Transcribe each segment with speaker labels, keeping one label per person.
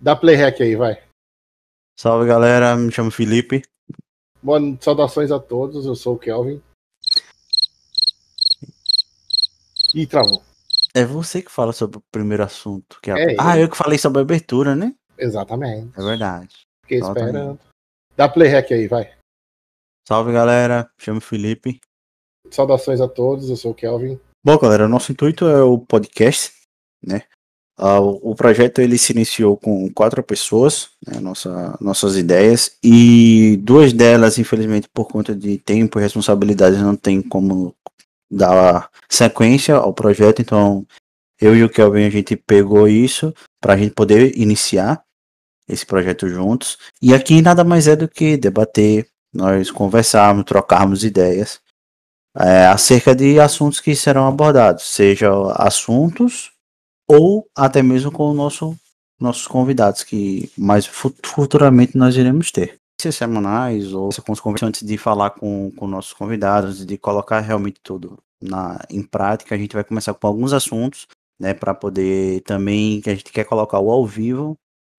Speaker 1: Dá play hack aí, vai.
Speaker 2: Salve galera, me chamo Felipe.
Speaker 1: Boa, saudações a todos, eu sou o Kelvin. Ih, travou.
Speaker 2: É você que fala sobre o primeiro assunto. Que é...
Speaker 1: É
Speaker 2: ah, eu que falei sobre a abertura, né?
Speaker 1: Exatamente.
Speaker 2: É verdade.
Speaker 1: Fiquei esperando. Dá play hack aí, vai.
Speaker 2: Salve galera, me chamo Felipe.
Speaker 1: Saudações a todos, eu sou o Kelvin.
Speaker 2: Bom, galera, nosso intuito é o podcast, né? O o projeto ele se iniciou com quatro pessoas, né, nossa, nossas ideias, e duas delas, infelizmente, por conta de tempo e responsabilidades, não tem como dar sequência ao projeto, então eu e o Kelvin a gente pegou isso para a gente poder iniciar esse projeto juntos. E aqui nada mais é do que debater, nós conversarmos, trocarmos ideias é, acerca de assuntos que serão abordados, seja assuntos ou até mesmo com o nosso, nossos convidados, que mais fu- futuramente nós iremos ter. Ser semanais ou com os convidados antes de falar com, com nossos convidados, de colocar realmente tudo na, em prática, a gente vai começar com alguns assuntos, né, para poder também, que a gente quer colocar o ao vivo,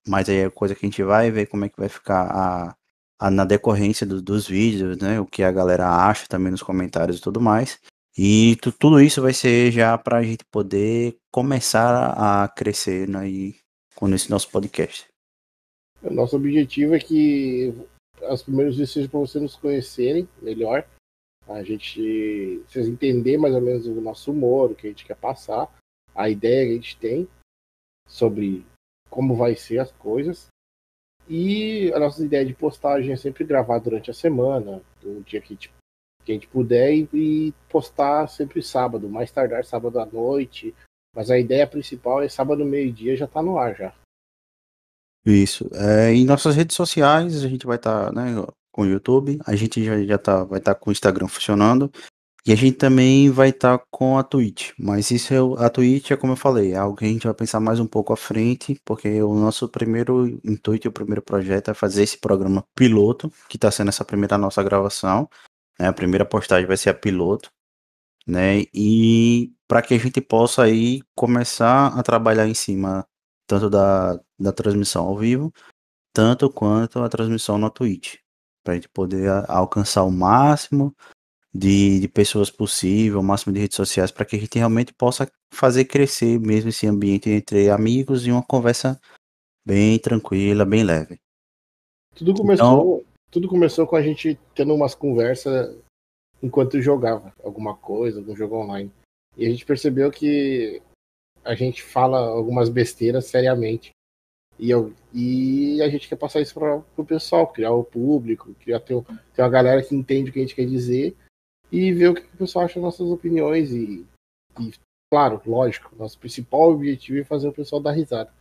Speaker 2: mas aí é coisa que a gente vai ver como é que vai ficar a, a- na decorrência do- dos vídeos, né, o que a galera acha também nos comentários e tudo mais. E tu- tudo isso vai ser já para a gente poder começar a crescer né, com esse nosso podcast.
Speaker 1: O nosso objetivo é que os primeiros vídeos sejam para vocês nos conhecerem melhor. A gente, vocês entenderem mais ou menos o nosso humor, o que a gente quer passar, a ideia que a gente tem sobre como vai ser as coisas. E a nossa ideia de postagem é sempre gravar durante a semana, o dia que a gente, que a gente puder, e, e postar sempre sábado, mais tardar sábado à noite. Mas a ideia principal é sábado meio-dia já tá no ar já.
Speaker 2: Isso. É, em nossas redes sociais, a gente vai estar né, com o YouTube, a gente já, já tá, vai estar com o Instagram funcionando. E a gente também vai estar com a Twitch. Mas isso é, a Twitch é como eu falei, é algo que a gente vai pensar mais um pouco à frente, porque o nosso primeiro intuito e o primeiro projeto é fazer esse programa piloto, que está sendo essa primeira nossa gravação. Né, a primeira postagem vai ser a piloto. Né, e para que a gente possa aí começar a trabalhar em cima tanto da, da transmissão ao vivo, tanto quanto a transmissão na Twitch, para a gente poder a- alcançar o máximo de, de pessoas possível, o máximo de redes sociais, para que a gente realmente possa fazer crescer mesmo esse ambiente entre amigos e uma conversa bem tranquila, bem leve.
Speaker 1: Tudo começou, tudo começou com a gente tendo umas conversas enquanto jogava alguma coisa, algum jogo online. E a gente percebeu que a gente fala algumas besteiras seriamente. E, eu, e a gente quer passar isso para o pessoal, criar o público, criar ter, ter uma galera que entende o que a gente quer dizer e ver o que o pessoal acha das nossas opiniões. E, e, claro, lógico, nosso principal objetivo é fazer o pessoal dar risada.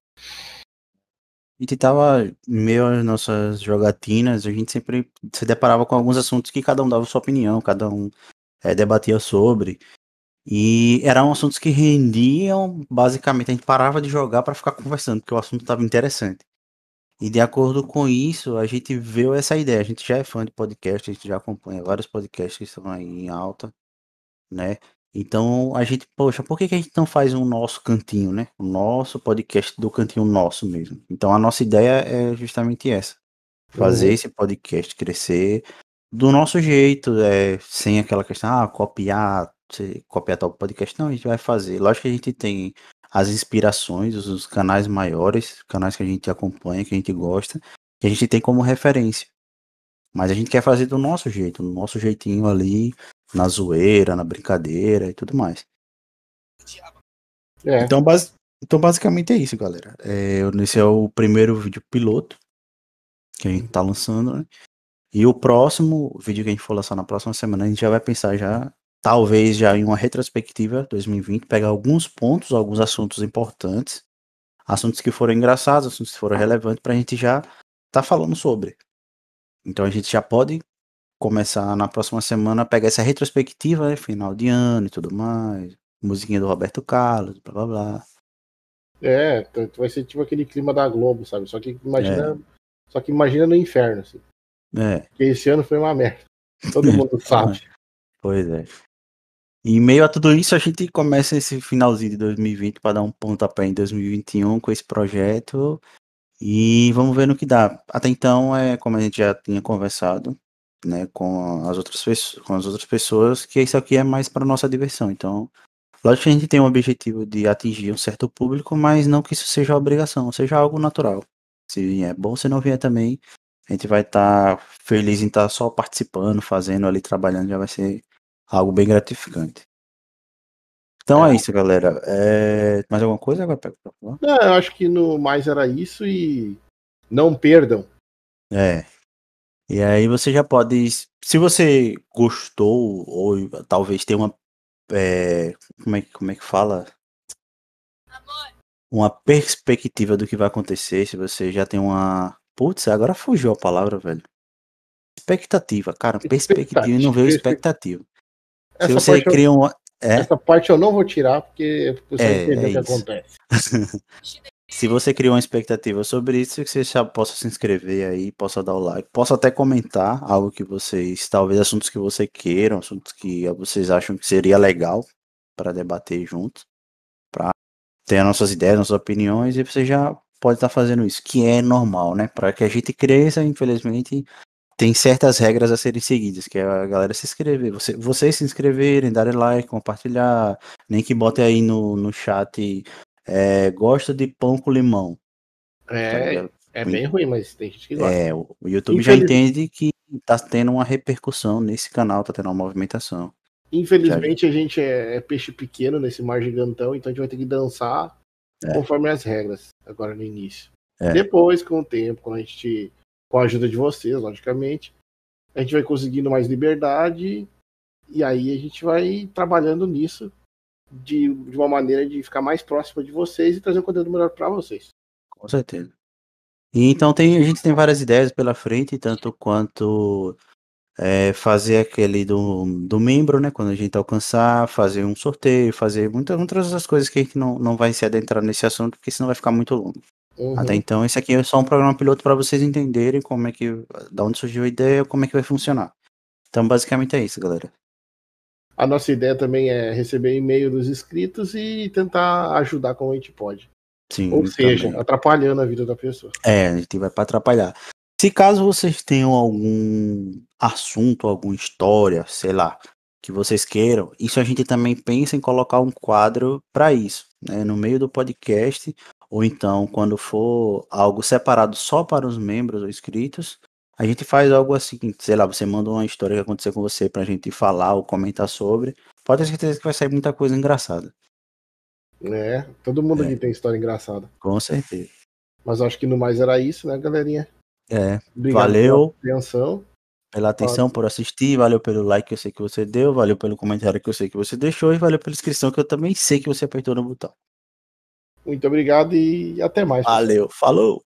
Speaker 2: A gente tava meio às nossas jogatinas, a gente sempre se deparava com alguns assuntos que cada um dava sua opinião, cada um eh, debatia sobre. E eram assuntos que rendiam, basicamente, a gente parava de jogar para ficar conversando, porque o assunto estava interessante. E de acordo com isso, a gente viu essa ideia. A gente já é fã de podcast, a gente já acompanha vários podcasts que estão aí em alta, né? Então a gente, poxa, por que, que a gente não faz um nosso cantinho, né? O nosso podcast do cantinho nosso mesmo. Então a nossa ideia é justamente essa: fazer
Speaker 1: Uhum.
Speaker 2: esse podcast crescer do nosso jeito, é, sem aquela questão, ah, copiar, copiar tal podcast. Não, a gente vai fazer. Lógico que a gente tem as inspirações, os, os canais maiores, canais que a gente acompanha, que a gente gosta, que a gente tem como referência. Mas a gente quer fazer do nosso jeito, do nosso jeitinho ali, na zoeira, na brincadeira e tudo mais.
Speaker 1: É,
Speaker 2: Então, basi- então basicamente é isso, galera. É, esse é o primeiro vídeo piloto que a gente tá lançando, né? E o próximo vídeo que a gente for lançar na próxima semana, a gente já vai pensar já, talvez já em uma retrospectiva 2020, pegar alguns pontos, alguns assuntos importantes, assuntos que foram engraçados, assuntos que foram relevantes, pra gente já tá falando sobre. Então a gente já pode começar na próxima semana a pegar essa retrospectiva, né, final de ano e tudo mais, musiquinha do Roberto Carlos, blá blá blá.
Speaker 1: É, vai ser tipo aquele clima da Globo, sabe? Só que imagina, só que imagina no inferno, assim.
Speaker 2: É,
Speaker 1: Porque esse ano foi uma merda. Todo mundo sabe.
Speaker 2: pois é. E em meio a tudo isso, a gente começa esse finalzinho de 2020 para dar um pontapé em 2021 com esse projeto E vamos ver no que dá. Até então, é como a gente já tinha conversado, né, com as outras pessoas, com as outras pessoas, que isso aqui é mais para nossa diversão. Então, lógico que a gente tem um objetivo de atingir um certo público, mas não que isso seja obrigação, seja algo natural. Se vier bom, se não vier também, a gente vai estar tá feliz em estar tá só participando, fazendo ali, trabalhando, já vai ser algo bem gratificante. Então é, é isso, galera. É... Mais alguma coisa agora?
Speaker 1: Não, eu acho que no mais era isso e não perdam.
Speaker 2: É. E aí você já pode. Se você gostou, ou talvez tenha uma. É... Como, é, como é que fala? Uma perspectiva do que vai acontecer, se você já tem uma Putz, agora fugiu a palavra, velho. Expectativa, cara, perspectiva e não veio expectativa. Se você cria eu, uma.
Speaker 1: É? Essa parte eu não vou tirar porque você é, entender é o que isso. acontece.
Speaker 2: se você cria uma expectativa sobre isso, que você já possa se inscrever aí, possa dar o like, possa até comentar algo que vocês, talvez assuntos que você queiram, assuntos que vocês acham que seria legal para debater juntos, para ter as nossas ideias, nossas opiniões, e você já pode estar tá fazendo isso, que é normal, né? Para que a gente cresça, infelizmente, tem certas regras a serem seguidas, que é a galera se inscrever, você, vocês se inscreverem, darem like, compartilhar, nem que bote aí no, no chat, é, gosta de pão com limão.
Speaker 1: É, tá é bem ruim, mas tem gente que
Speaker 2: gosta. É, o YouTube já entende que tá tendo uma repercussão nesse canal, tá tendo uma movimentação.
Speaker 1: Infelizmente a gente é, é peixe pequeno nesse mar gigantão, então a gente vai ter que dançar é. conforme as regras, agora no início. É. Depois, com o tempo, quando a gente, com a ajuda de vocês, logicamente, a gente vai conseguindo mais liberdade e aí a gente vai trabalhando nisso de, de uma maneira de ficar mais próximo de vocês e trazer um conteúdo melhor para vocês.
Speaker 2: Com certeza. E então tem, a gente tem várias ideias pela frente, tanto quanto é, fazer aquele do, do membro, né? Quando a gente alcançar, fazer um sorteio, fazer muitas, muitas outras coisas que a gente não, não vai se adentrar nesse assunto, porque senão vai ficar muito longo. Uhum. Até então, esse aqui é só um programa piloto para vocês entenderem como é que, da onde surgiu a ideia, como é que vai funcionar. Então, basicamente é isso, galera.
Speaker 1: A nossa ideia também é receber e-mail dos inscritos e tentar ajudar como a gente pode. Sim, Ou seja, também. atrapalhando a vida da pessoa.
Speaker 2: É, a gente vai para atrapalhar. Se caso vocês tenham algum assunto, alguma história, sei lá, que vocês queiram, isso a gente também pensa em colocar um quadro para isso, né, no meio do podcast, ou então quando for algo separado só para os membros ou inscritos, a gente faz algo assim, sei lá, você manda uma história que aconteceu com você pra gente falar ou comentar sobre. Pode ter certeza que vai sair muita coisa engraçada.
Speaker 1: É, todo mundo é. aqui tem história engraçada.
Speaker 2: Com certeza.
Speaker 1: Mas acho que no mais era isso, né, galerinha?
Speaker 2: É. Obrigado valeu.
Speaker 1: Pela atenção.
Speaker 2: Pela atenção, por assistir, valeu pelo like que eu sei que você deu, valeu pelo comentário que eu sei que você deixou e valeu pela inscrição que eu também sei que você apertou no botão.
Speaker 1: Muito obrigado e até mais.
Speaker 2: Valeu, pessoal. falou!